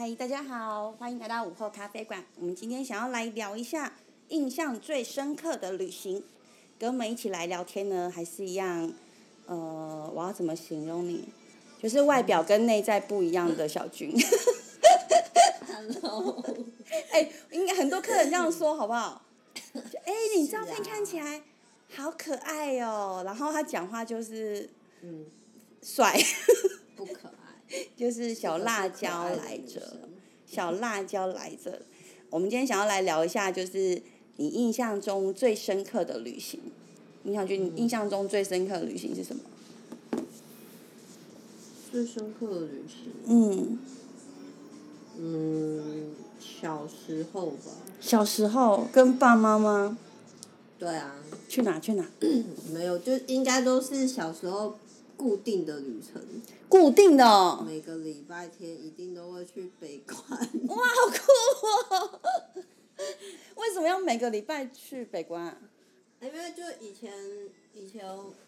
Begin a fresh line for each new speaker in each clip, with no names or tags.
嗨，大家好，欢迎来到午后咖啡馆。我们今天想要来聊一下印象最深刻的旅行，跟我们一起来聊天呢，还是一样，呃，我要怎么形容你？就是外表跟内在不一样的小军。
Hello，
哎、应该很多客人这样说，好不好？就哎、你照片看起来好可爱哦，然后他讲话就是
嗯，
帅，
不可爱，
就是小辣椒来着。小辣椒来着。我们今天想要来聊一下，就是你印象中最深刻的旅行。你想觉得你印象中最深刻的旅行是什么？
最深刻的旅行，
嗯，
嗯，小时候吧，
小时候跟爸妈吗？
对啊，
去哪去哪？
没有，就应该都是小时候固定的旅程，
固定的哦。
每个礼拜天一定都会去北关。
哇，好酷哦！为什么要每个礼拜去北关啊？
因为就以前以前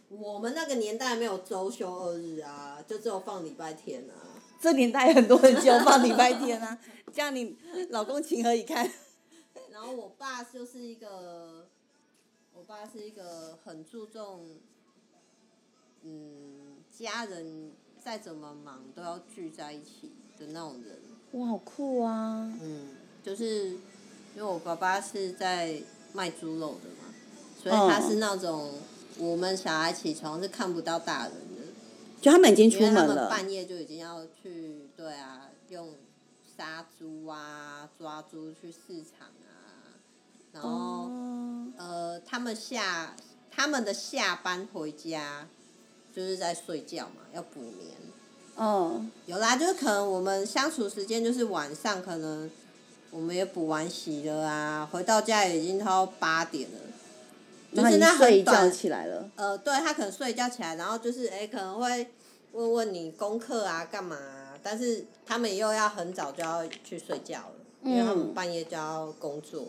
我们那个年代没有周休二日啊，就只有放礼拜天啊。
这年代很多人只有放礼拜天啊，这样你老公情何以堪？
然后我爸就是一个，我爸是一个很注重，嗯，家人再怎么忙都要聚在一起的那种人。
哇，好酷啊！
嗯，就是因为我爸爸是在卖猪肉的嘛，所以
嗯
他是那种我们小孩起床是看不到大人的。
就他们已经出门了，
半夜就已经要去，对啊，用杀猪啊、抓猪去市场啊，然后、
哦，
呃，他们下他们的下班回家就是在睡觉嘛，要补眠。
哦，
有啦，就是可能我们相处时间就是晚上，可能我们也补完习了啊，回到家也已经超八点了，就是那
睡一觉
很短
起来了，
呃，对他可能睡一觉起来，然后就是哎、诶可能会问问你功课啊，干嘛、啊？但是他们又要很早就要去睡觉了，因为他们
嗯
半夜就要工作，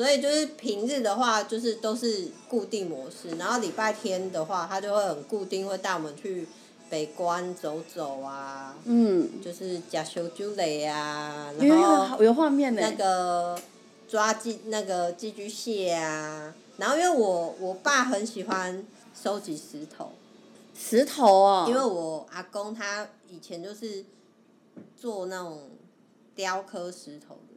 所以就是平日的话，就是都是固定模式，然后礼拜天的话，他就会很固定，会带我们去北关走走啊，
嗯，
就是假修猪雷啊，然后
有有画面呢，
那个抓寄那个寄居蟹啊，然后因为我我爸很喜欢收集石头，
石头哦，
因为我阿公他以前就是做那种雕刻石头的，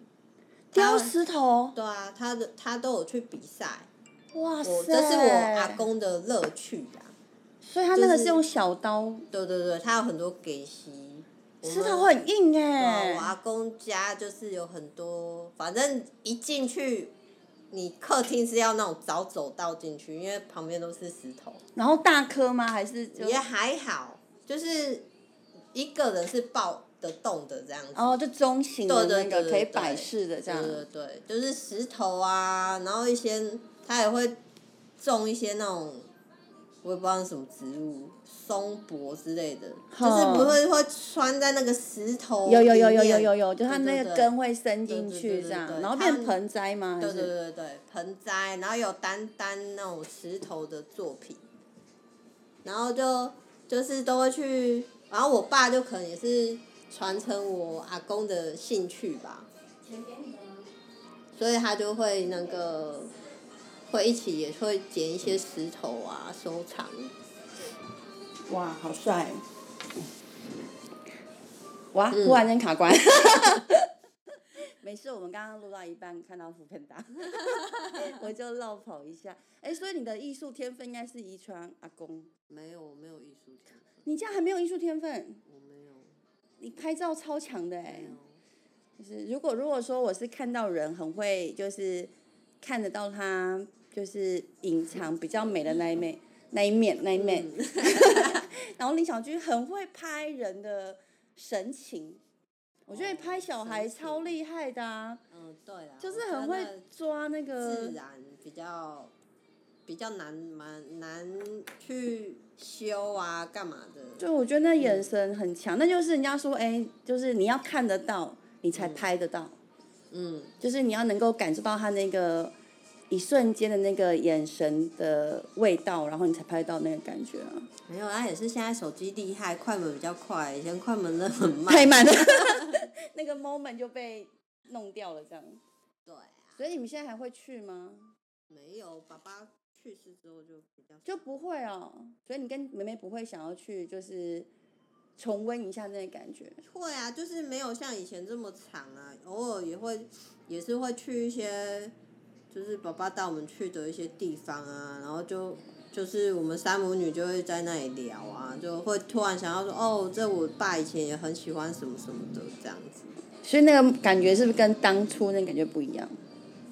雕石头，
对啊，他的他都有去比赛，
哇塞，
这是我阿，公的乐趣啊，
所以他那个
是
是用小刀，
对对对，他有很多给息，
石
们
头很硬哎
我，阿公家就是有很多，反正一进去，你客厅是要那种早走道进去，因为旁边都是石头，
然后大颗吗？还是
也还好，就是一个人是抱得动的这样子。
哦，就中型的那个可以摆饰的这样
对，对对，就是石头啊，然后一些他也会种一些那种，我也不知道什么植物，松柏之类的，就是不会会穿在那个石头
有有有有有有有，就它那个根会伸进去这样，然后变盆栽吗？
对对对对，盆栽，然后有单单那种石头的作品，然后就就是都会去，然后我爸就可能也是传承我阿公的兴趣吧，所以他就会那个会一起也会捡一些石头啊收藏，
哇，好帅！哇，
嗯。
忽然间卡关。没事，我们刚刚录到一半看到福片达，我就绕跑一下。哎，所以你的艺术天分应该是遗传阿公，
没有我没有艺术天分，
你这样还没有艺术天分，你拍照超强的哎
没。有，
就是如果如果说我是看到人很会，就是看得到他就是隐藏比较美的那一面那一面那一面，
嗯。
然后林小军很会拍人的神情，我觉得拍小孩超厉害的啊，
嗯对啊，
就是很会抓那个
自然比较比较难蛮难去修啊，干嘛的？
就我觉得那眼神很强，那就是人家说，哎、就是你要看得到，你才拍得到，
嗯，
就是你要能够感受到他那个一瞬间的那个眼神的味道，然后你才拍到那个感觉啊。
没有，啊，也是现在手机厉害，快门比较快，以前快门真的很慢。
太慢了，那个个 moment 就被弄掉了，这样。
对啊，
所以你们现在还会去吗？
没有，爸爸去世之后就比较
就不会哦。所以你跟妹妹不会想要去，就是重温一下那个感觉。
会啊，就是没有像以前这么长啊，偶尔也会也是会去一些，就是爸爸带我们去的一些地方啊，然后就就是我们三母女就会在那里聊啊，就会突然想要说，哦，这我爸以前也很喜欢什么什么的这样子。
所以那个感觉是不是跟当初那感觉不一样？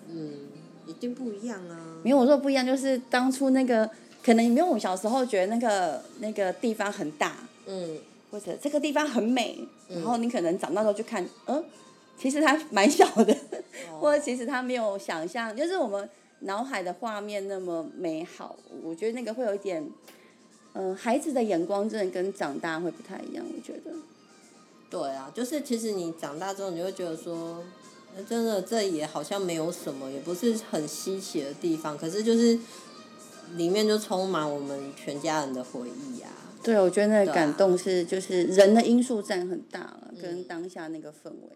嗯，一定不一样啊。
没有我说不一样，就是当初那个可能没有我小时候觉得那个那个地方很大，
嗯
或者这个地方很美，然后你可能长大之后去看，嗯，其实它蛮小的，或者其实它没有想象，就是我们脑海的画面那么美好。我觉得那个会有一点，嗯、孩子的眼光真的跟长大会不太一样，我觉得。
对啊，就是其实你长大之后，你会觉得说，呃真的这也好像没有什么，也不是很稀奇的地方，可是就是里面就充满我们全家人的回忆啊。
对，我觉得那个感动是就是人的因素占很大了，跟当下那个氛围，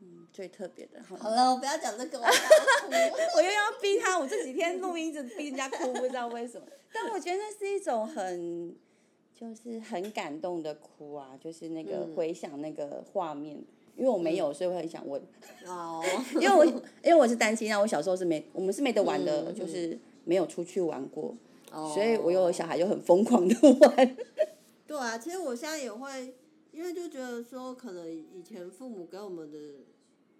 嗯，
最特别的。好
好了，我不要讲这个，我
我又要逼他，我这几天录音一直逼人家哭，不知道为什么。但我觉得那是一种很，就是很感动的哭啊，就是那个
嗯
回想那个画面，因为我没有，所以我很想问。
哦，
因为我因为我是单亲啊，我小时候是没，我们是没得玩的，
嗯
就是没有出去玩过，
哦。
所以我有小孩就很疯狂的玩。
对啊，其实我现在也会，因为就觉得说，可能以前父母给我们的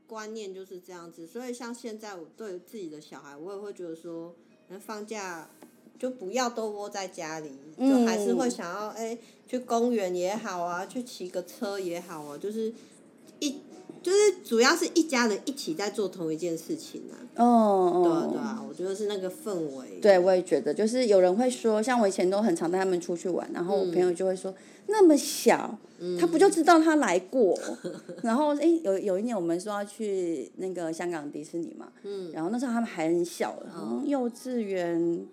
观念就是这样子，所以像现在我对自己的小孩，我也会觉得说，那放假就不要都窝在家里，就还是会想要哎、去公园也好啊，去骑个车也好啊，就是一就是主要是一家人一起在做同一件事情啊。
哦
对啊
哦。
对啊，我觉得是那个氛围。
对，我也觉得，就是有人会说，像我以前都很常带他们出去玩，然后我
嗯
朋友就会说，那么小，他不就知道他来过？然后哎，有有一年我们说要去那个香港迪士尼嘛，
嗯
然后那时候他们还很小，好像幼稚园，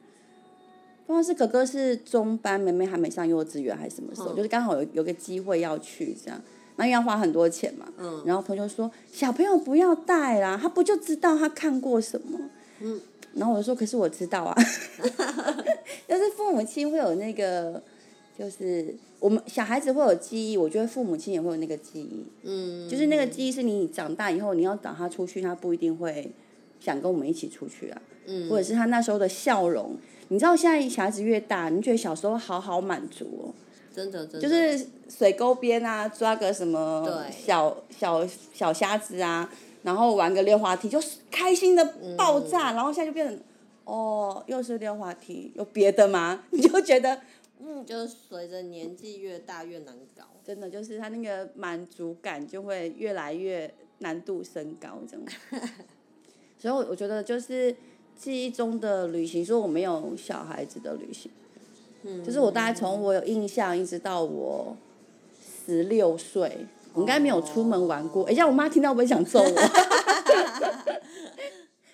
不知道是哥哥是中班，妹妹还没上幼稚园还是什么时候，
嗯
就是刚好有有个机会要去这样，那要花很多钱嘛，
嗯。
然后朋友就说小朋友不要带啦，他不就知道他看过什么？
嗯。
然后我就说可是我知道啊，但是父母亲会有那个，就是我们小孩子会有记忆，我觉得父母亲也会有那个记忆，
嗯，
就是那个记忆是你长大以后你要找他出去，他不一定会想跟我们一起出去啊，
嗯。
或者是他那时候的笑容。你知道现在小孩子越大，你觉得小时候好好满足哦，
真的真的
就是水沟边啊，抓个什么小小小虾子啊，然后玩个溜滑梯，就是开心的爆炸，
嗯
然后现在就变成哦，又是溜滑梯，有别的吗？你就觉得嗯
就是随着年纪越大越难搞。
真的就是他那个满足感就会越来越难度升高，这样。所以我我觉得就是记忆中的旅行，说我没有小孩子的旅行，
嗯，
就是我大概从我有印象一直到我十六岁，我应该没有出门玩过。哎、这样我妈听到会不会想揍我？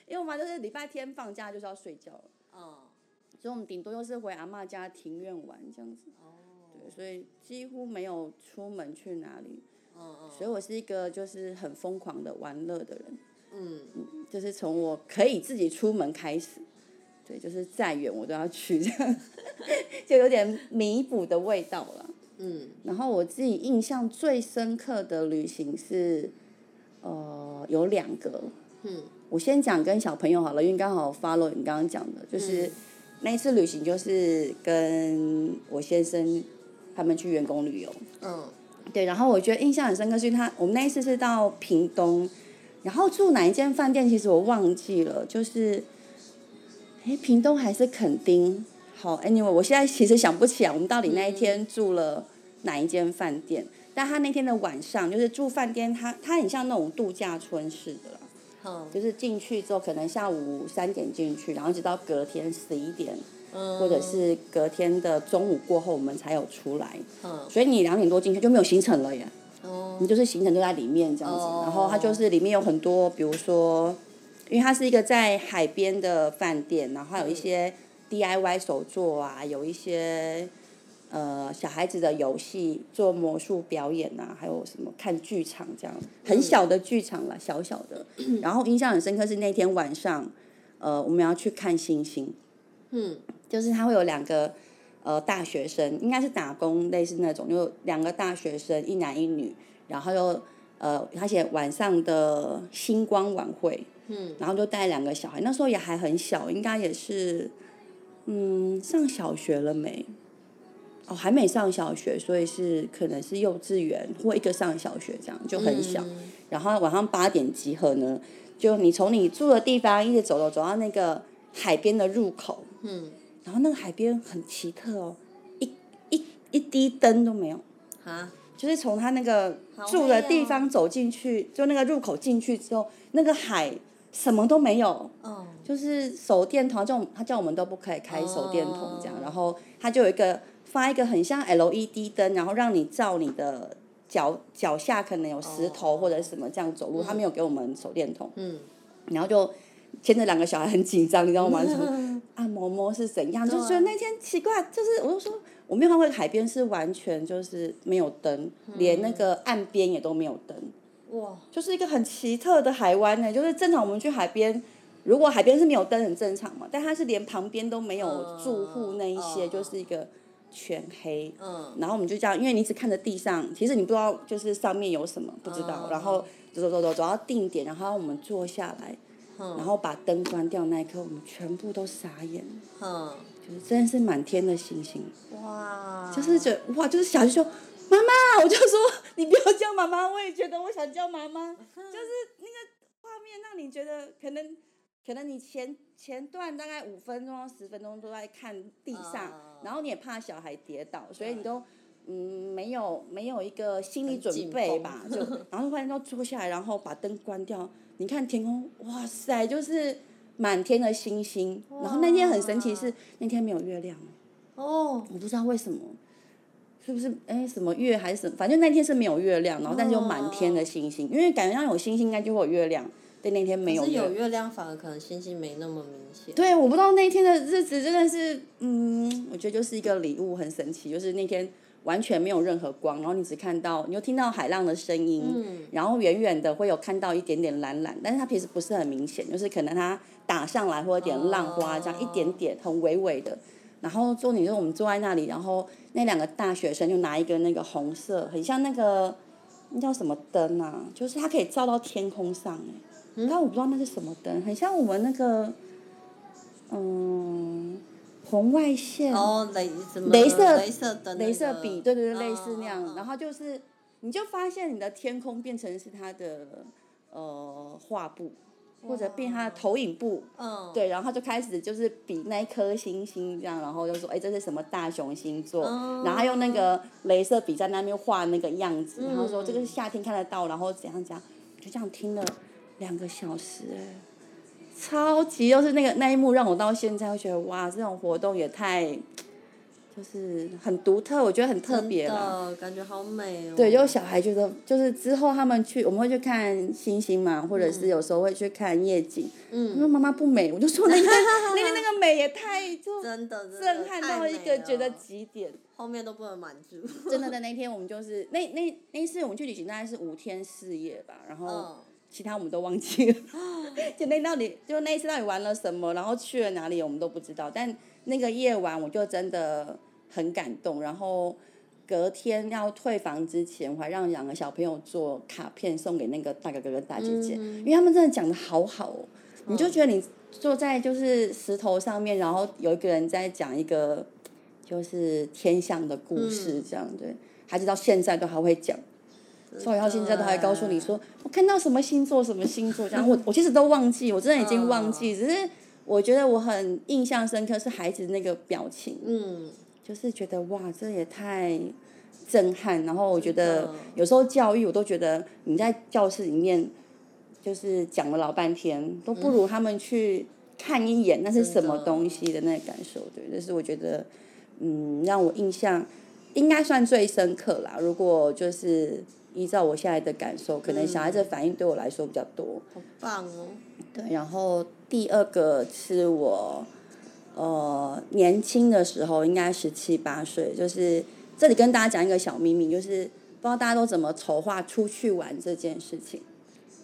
因为我妈就是礼拜天放假就是要睡觉了，
嗯，
所以我们顶多就是回阿妈家庭院玩这样子。
哦，
对，所以几乎没有出门去哪里。
嗯嗯，
所以我是一个就是很疯狂的玩乐的人，
嗯，
就是从我可以自己出门开始，对，就是再远我都要去，这样 就有点弥补的味道了。
嗯，
然后我自己印象最深刻的旅行是，呃，有两个。
嗯，
我先讲跟小朋友好了，因为刚好 follow 你刚刚讲的，就是、
嗯
那一次旅行就是跟我先生他们去员工旅游。
嗯，
对，然后我觉得印象很深刻，是他我们那一次是到屏东，然后住哪一间饭店，其实我忘记了，就是，哎，屏东还是垦丁？好，anyway，我现在其实想不起来我们到底那一天住了哪一间饭店，但他那天的晚上就是住饭店，他他很像那种度假村似的啦，
嗯，
就是进去之后可能下午三点进去，然后一直到隔天十一点，
嗯，
或者是隔天的中午过后我们才有出来，
嗯，
所以你两点多进去就没有行程了耶。
哦，
你就是行程都在里面这样子，
哦。
然后它就是里面有很多，比如说，因为它是一个在海边的饭店，然后还有一些 DIY 手作啊，有一些呃小孩子的游戏，做魔术表演啊，还有什么看剧场这样，很小的剧场了，小小的。然后印象很深刻是那天晚上，呃，我们要去看星星。
嗯。
就是他会有两个呃大学生，应该是打工类似那种，就两个大学生，一男一女，然后又呃，而且晚上的星光晚会。
嗯。
然后就带两个小孩，那时候也还很小，应该也是，嗯，上小学了没？哦，还没上小学，所以是可能是幼稚园或一个上小学这样，就很小。然后晚上八点集合呢，就你从你住的地方一直走走走到那个海边的入口。
嗯。
然后那个海边很奇特哦，一一一滴灯都没有。
啊。
就是从他那个住的地方走进去，就那个入口进去之后，那个海什么都没有。
哦。
就是手电筒，叫他叫我们都不可以开手电筒这样，然后他就有一个发一个很像 LED 灯，然后让你照你的脚脚下可能有石头或者什么这样走路，他没有给我们手电筒。
嗯。
然后就牵着两个小孩很紧张，你知道吗？按摩摸是怎样？就觉得那天奇怪，就是我就说我没有看过海边是完全就是没有灯，连那个岸边也都没有灯。
哇。
就是一个很奇特的海湾呢，就是正常我们去海边。如果海边是没有灯很正常嘛，但它是连旁边都没有住户那一些，就是一个全黑。
嗯。
然后我们就这样，因为你只看着地上，其实你不知道就是上面有什么，不知道。然后走走走走走到定点，然后我们坐下来，然后把灯关掉那一刻，我们全部都傻眼。
嗯。
就是真的是满天的星星。
哇。
就是觉得哇，就是小就说妈妈，我就说你不要叫妈妈，我也觉得我想叫妈妈，就是那个画面让你觉得可能。可能你前前段大概五分钟、十分钟都在看地上，然后你也怕小孩跌倒，所以你都嗯没有没有一个心理准备吧，就 然后突然都坐下来，然后把灯关掉，你看天空，哇塞，就是满天的星星。然后那天很神奇是那天没有月亮。
哦。
我不知道为什么，是不是哎什么月还是什么？反正那天是没有月亮，然后但是有满天的星星，因为感觉上有星星应该就会有月亮。对，那天没有。
是有月亮，反而可能星星没那么明显。
对，我不知道那天的日子真的是，嗯，我觉得就是一个礼物，很神奇。就是那天完全没有任何光，然后你只看到，你又听到海浪的声音，然后远远的会有看到一点点蓝蓝，但是它其实不是很明显，就是可能它打上来或者点浪花这样一点点，很微微的。然后重点就是我们坐在那里，然后那两个大学生就拿一个那个红色，很像那个那叫什么灯啊？就是它可以照到天空上哎。但我不知道那是什么灯，很像我们那个，嗯，红外线。
哦，镭什么？
镭射。
镭射灯。
镭射笔，对对对，类似那样。然后就是，你就发现你的天空变成是它的呃画布，或者变它的投影布。
嗯。
对，然后就开始就是比那一颗星星这样，然后就说，哎，这是什么大熊星座？然后用那个镭射笔在那边画那个样子，然后说这个是夏天看得到，然后怎样怎样，就这样听了。两个小时哎，超级就是那个那一幕让我到现在会觉得哇，这种活动也太，就是很独特，我觉得很特别
了。感觉好美哦。
对，就小孩觉得就是之后他们去，我们会去看星星嘛，或者是有时候会去看夜景。
嗯。
他说妈妈不美，我就说那个那个那个美也太就
真的
震撼到一个觉得极点。
后面都不能满足。
真的的那天我们就是那那那次我们去旅行大概是五天四夜吧，然 后。其他我们都忘记了，就那到底就那一次到底玩了什么，然后去了哪里，我们都不知道。但那个夜晚我就真的很感动，然后隔天要退房之前，我还让两个小朋友做卡片送给那个大哥哥跟大姐姐，因为他们真的讲的好好哦。你就觉得你坐在就是石头上面，然后有一个人在讲一个就是天象的故事，这样对，孩子到现在都还会讲。所以到现在都还告诉你说，我看到什么星座什么星座。这样，我我其实都忘记，我真的已经忘记，只是我觉得我很印象深刻是孩子那个表情，
嗯，
就是觉得哇，这也太震撼，然后我觉得有时候教育我都觉得你在教室里面就是讲了老半天，都不如他们去看一眼那是什么东西的那个感受，对，这是我觉得嗯让我印象应该算最深刻啦，如果就是。依照我现在的感受，可能小孩子反应对我来说比较多。
好棒哦！
对，然后第二个是我，呃年轻的时候，应该十七八岁，就是这里跟大家讲一个小秘密，就是不知道大家都怎么筹划出去玩这件事情。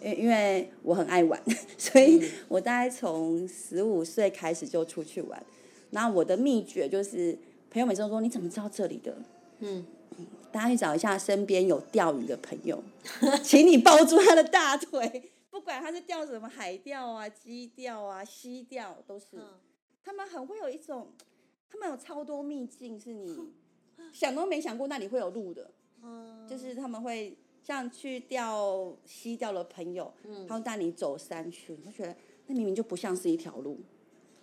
因因为我很爱玩，所以我大概从十五岁开始就出去玩。那我的秘诀就是，朋友每次都说你怎么知道这里的？
嗯，
大家去找一下身边有钓鱼的朋友，请你抱住他的大腿，不管他是钓什么海钓啊、鸡钓啊、溪钓，都是。
嗯。
他们很会有一种，他们有超多秘境是你 想都没想过那里会有路的，
嗯，
就是他们会像去钓溪钓的朋友，
嗯。
他会带你走山区，你会觉得那明明就不像是一条路，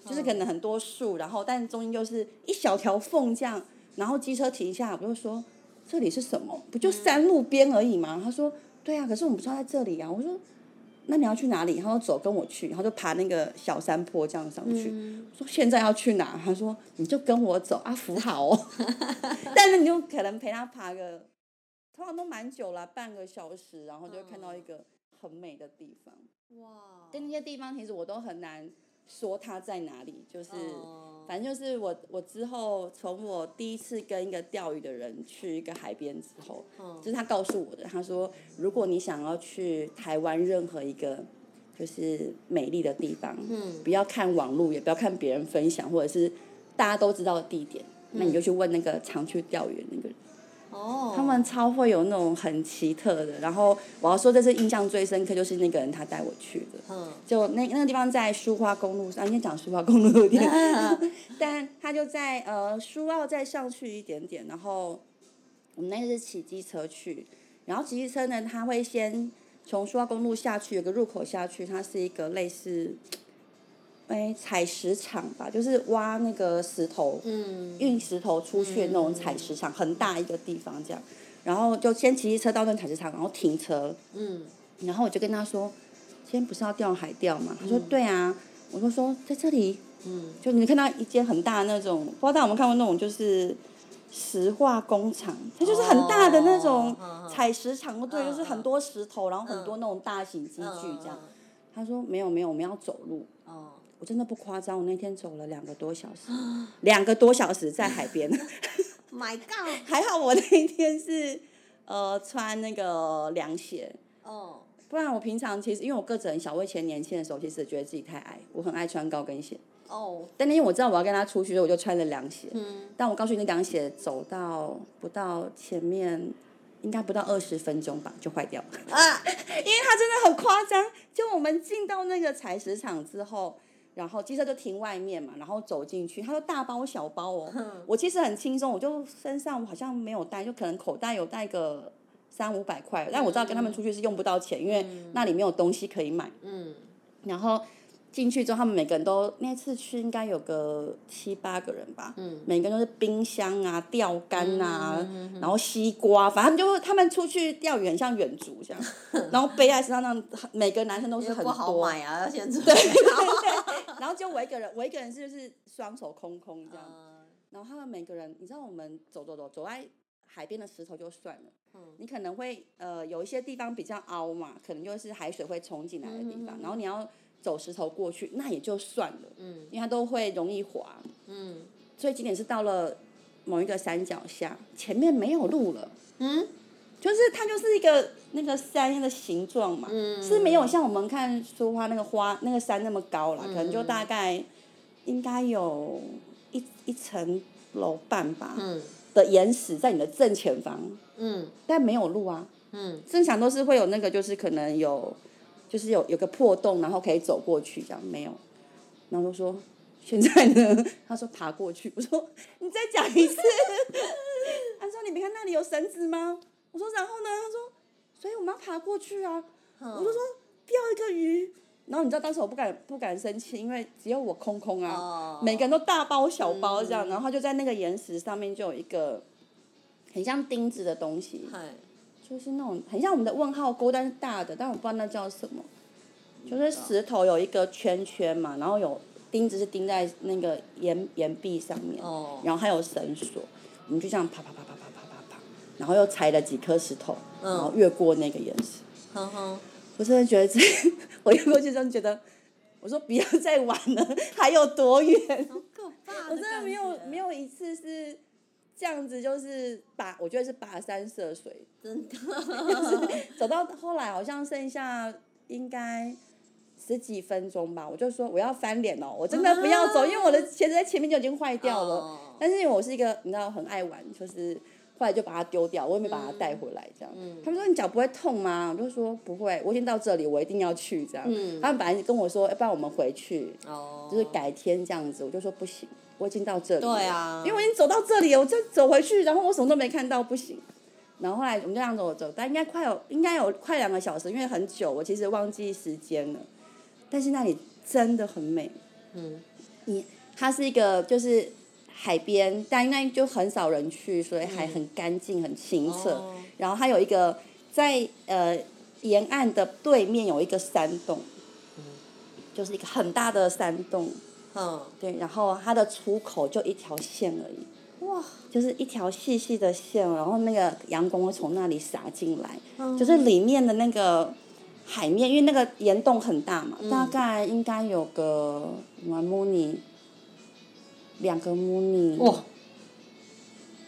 就是可能很多树，然后但中间就是一小条缝这样，然后机车停下，我就说这里是什么？不就山路边而已吗？他说对啊，可是我们不知道在这里啊。我说那你要去哪里？他说走，跟我去，然后就爬那个小山坡这样上去。说现在要去哪？他说你就跟我走啊，扶好哦。但是你就可能陪他爬个，通常都蛮久了，半个小时，然后就会看到一个很美的地方。
哇，
但那些地方其实我都很难说他在哪里，就是。
哦
反正就是我，我之后从我第一次跟一个钓鱼的人去一个海边之后，
嗯
就是他告诉我的。他说，如果你想要去台湾任何一个就是美丽的地方，
嗯
不要看网络，也不要看别人分享，或者是大家都知道的地点，那你就去问那个常去钓鱼的那个人。
哦，
他们超会有那种很奇特的。然后我要说，这次印象最深刻就是那个人他带我去的。
嗯
就那那个地方在苏花公路上，今天讲苏花公路有点，但他就在呃苏澳再上去一点点，然后我们那次是骑机车去，然后骑机车呢，他会先从苏澳公路下去，有个入口下去，它是一个类似，哎采石场吧，就是挖那个石头，
嗯。
运石头出去的那种采石场，很大一个地方这样，然后就先骑机车到那采石场，然后停车，
嗯。
然后我就跟他说，今天不是要钓海钓吗？他说
嗯。
对啊，我就说在这里，
嗯。
就你看到一间很大的那种，不知道大家有没有看过那种就是石化工厂，它就是很大的那种采石场，哦对，
嗯
就是很多石头，然后很多那种大型机具这样。他说没有没有，我们要走路。
哦，
我真的不夸张，我那天走了两个多小时，两个多小时在海边。
My God，
还好我那一天是呃穿那个凉鞋，
哦，
不然我平常其实因为我个子很小，我以前年轻的时候其实觉得自己太矮，我很爱穿高跟鞋。
哦，
但那天我知道我要跟他出去，所以我就穿了凉鞋。
嗯
但我告诉你，那凉鞋走到不到前面，应该不到二十分钟吧，就坏掉了。
啊，
因为它真的很夸张。就我们进到那个采石场之后，然后机车就停外面嘛，然后走进去，他说大包小包哦。我其实很轻松，我就身上好像没有带，就可能口袋有带个三五百块，但我知道跟他们出去是用不到钱，因为那里没有东西可以买。
嗯
然后进去之后，他们每个人都那次去应该有个七八个人吧，
嗯
每个人都是冰箱啊、钓竿啊，
嗯
然后西瓜，反正就他们出去钓鱼很像远足这样，然后背在身上那样，每个男生都是很
也不好
多，
买啊，要先 准备好。
然后就我一个人，我一个人是就是双手空空这样，
嗯
然后他们每个人，你知道我们走走走走在海边的石头就算了，
嗯
你可能会呃有一些地方比较凹嘛，可能就是海水会冲进来的地方，
嗯
然后你要走石头过去，那也就算了，
嗯。
因为它都会容易滑。
嗯。
最经典是到了某一个山脚下，前面没有路了，
嗯？
就是它就是一个那个山的形状嘛，
嗯，
是没有像我们看苏花那个花那个山那么高啦，可能就大概应该有一一层楼半吧
嗯。
的岩石在你的正前方，
嗯。
但没有路啊。
嗯。
正常都是会有那个，就是可能有，就是有有个破洞，然后可以走过去，这样没有。然后就说现在呢，他说爬过去，我说你再讲一次。他说你没看那里有绳子吗？我说然后呢？他说所以我们要爬过去啊。我就说钓一个鱼，然后你知道当时我不敢不敢生气，因为只有我空空啊，
哦，
每个人都大包小包这样，
嗯
然后他就在那个岩石上面就有一个很像钉子的东西，
嗨，
就是那种很像我们的问号钩，但是大的，但我不知道那叫什么。就是石头有一个圈圈嘛，然后有钉子是钉在那个岩岩壁上面，
哦，
然后还有绳索，我们就这样啪啪啪啪啪啪啪啪，然后又踩了几颗石头，
嗯
然后越过那个岩石。我真的觉得这，我越过去真的觉得，我说不要再玩了，还有多远？
好可怕
我真的没有没有一次是这样子，就是跋，我觉得是跋山涉水，
真的，
走到后来好像剩下应该十几分钟吧，我就说我要翻脸哦，我真的不要走，因为我的鞋子在前面就已经坏掉了。
哦
但是因为我是一个你知道很爱玩，就是后来就把它丢掉，我也没把它带回来这样。
嗯
他们说你脚不会痛吗？我就说不会，我已经到这里，我一定要去这样。
嗯
他们本来跟我说，要不然我们回去，
哦，
就是改天这样子，我就说不行，我已经到这里了。
对啊
因为我已经走到这里了，我再走回去，然后我什么都没看到，不行。然后后来我们就这样走走，但应该快有应该有快两个小时，因为很久，我其实忘记时间了。但是那里真的很美，
嗯
你它是一个就是海边，但应该就很少人去，所以还很干净、很清澈。
哦
然后它有一个在呃沿岸的对面有一个山洞，嗯就是一个很大的山洞，
嗯，
对，然后它的出口就一条线而已，
哇，
就是一条细细的线，然后那个阳光会从那里洒进来，
嗯。
就是里面的那个海面，因为那个岩洞很大嘛，大概应该有个什么 muni，两个 muni，
哇，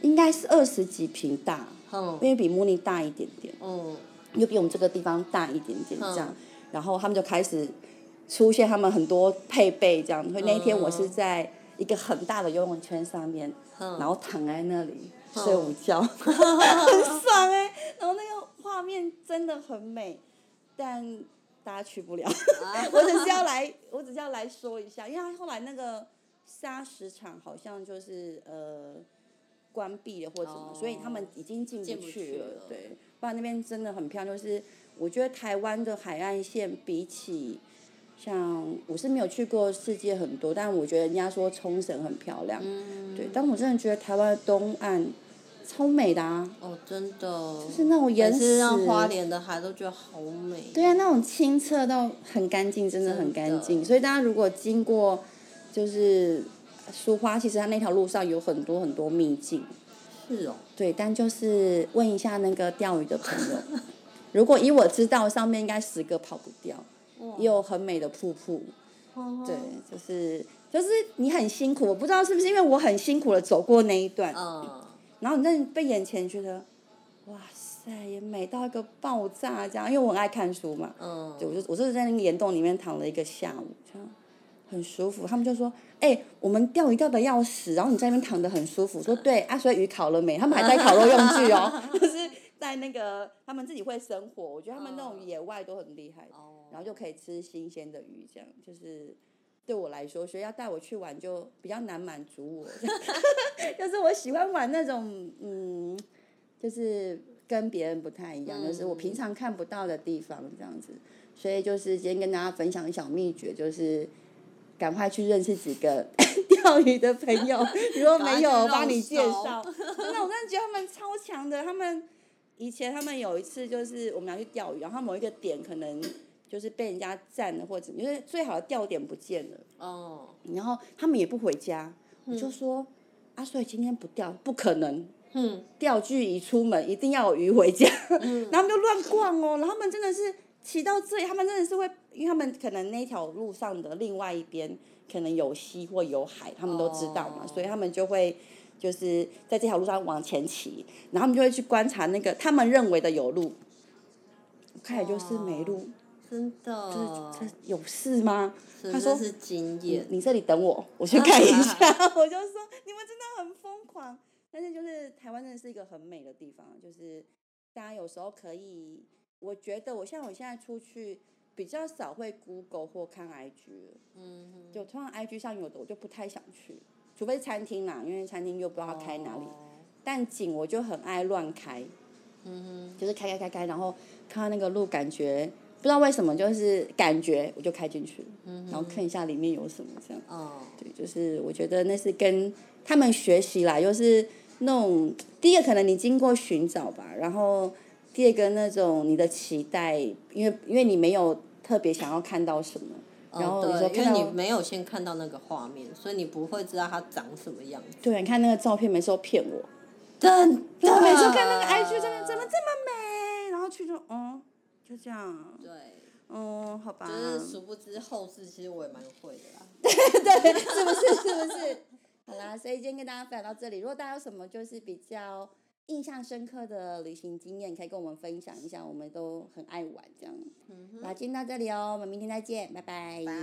应该是二十几平大，
嗯。
因为比 muni 大一点点。
嗯。
又比我们这个地方大一点点这样，
嗯
然后他们就开始出现他们很多配备这样，所以那一天我是在一个很大的游泳圈上面，
嗯，
然后躺在那里
嗯。
睡午觉，很爽哎、然后那个画面真的很美，但大家去不了，
啊。
我只是要来，我只是要来说一下，因为他后来那个砂石场好像就是呃关闭了或什么，
哦。
所以他们已经进
进不
不去了，
去了。
对，不然那边真的很漂亮，就是我觉得台湾的海岸线比起。像我是没有去过世界很多，但我觉得人家说冲绳很漂亮，
嗯，
对，但我真的觉得台湾的东岸超美的啊，
哦，真的，
就是那种岩
每
石，
次让花莲的海都觉得好美，
对啊，那种清澈到很干净，真的很干净。所以大家如果经过就是苏花，其实它那条路上有很多很多秘境，
是哦，
对，但就是问一下那个钓鱼的朋友，如果以我知道，上面应该十个跑不掉，也有很美的瀑布，
哦。
对，就是就是你很辛苦，我不知道是不是因为我很辛苦的走过那一段，
嗯，
然后你在被眼前觉得，哇塞，也美到一个爆炸这样，因为我很爱看书嘛，
嗯，
对，我就我就是在那个岩洞里面躺了一个下午，这样很舒服。他们就说，哎、我们钓鱼钓的要死，然后你在那边躺的很舒服。说 对，啊，所以鱼烤了没？他们还带烤肉用具哦，就是在那个他们自己会生火，我觉得他们那种野外都很厉害，
哦
然后就可以吃新鲜的鱼，这样就是。对我来说，所以要带我去玩就比较难满足我，就是我喜欢玩那种嗯，就是跟别人不太一样，就是我平常看不到的地方这样子。所以就是今天跟大家分享小秘诀，就是赶快去认识几个 钓鱼的朋友，如果没有，我帮你介绍。真的，我真的觉得他们超强的。他们以前他们有一次就是我们要去钓鱼，然后某一个点可能就是被人家占了，或者因为最好的钓点不见了，
哦，
然后他们也不回家，我就说啊，所以今天不钓不可能。
嗯，
钓具一出门一定要有鱼回家，
嗯。
然后他们就乱逛哦，然后他们真的是骑到这里，他们真的是会，因为他们可能那条路上的另外一边可能有溪或有海，他们都知道嘛，
哦。
所以他们就会就是在这条路上往前骑，然后他们就会去观察那个他们认为的有路，看来就是没路，
真的，
这有事吗？他说
是经验，
你这里等我，我去看一下。我就说你们真的很疯狂，但是就是台湾真的是一个很美的地方，就是大家有时候可以，我觉得我像我现在出去比较少会 Google 或看 IG 了，
嗯哼，
就通常 IG 上有的我就不太想去，除非是餐厅啦，因为餐厅又不知道它开哪里。
哦。
但景我就很爱乱开，
嗯哼。
就是开开开开，然后看到那个路，感觉不知道为什么就是感觉我就开进去了，
哼，
然后看一下里面有什么这样。
哦，
对，就是我觉得那是跟他们学习啦，就是那种第一个可能你经过寻找吧，然后第二个那种你的期待，因为因为你没有特别想要看到什么，然后
哦
有时候，
因为你没有先看到那个画面，所以你不会知道它长什么样子。
对，你看那个照片，每次都骗我，
真的，
我每次看那个 IG 照片怎么这么美，然后去就哦，就这样，
对，
嗯，好吧，
就是殊不知后事其实我也蛮会的啦。
对对，是不是？是不是？好啦，所以今天跟大家分享到这里。如果大家有什么就是比较印象深刻的旅行经验，可以跟我们分享一下，我们都很爱玩这样。
嗯
那今天到这里哦，我们明天再见，拜拜。
拜。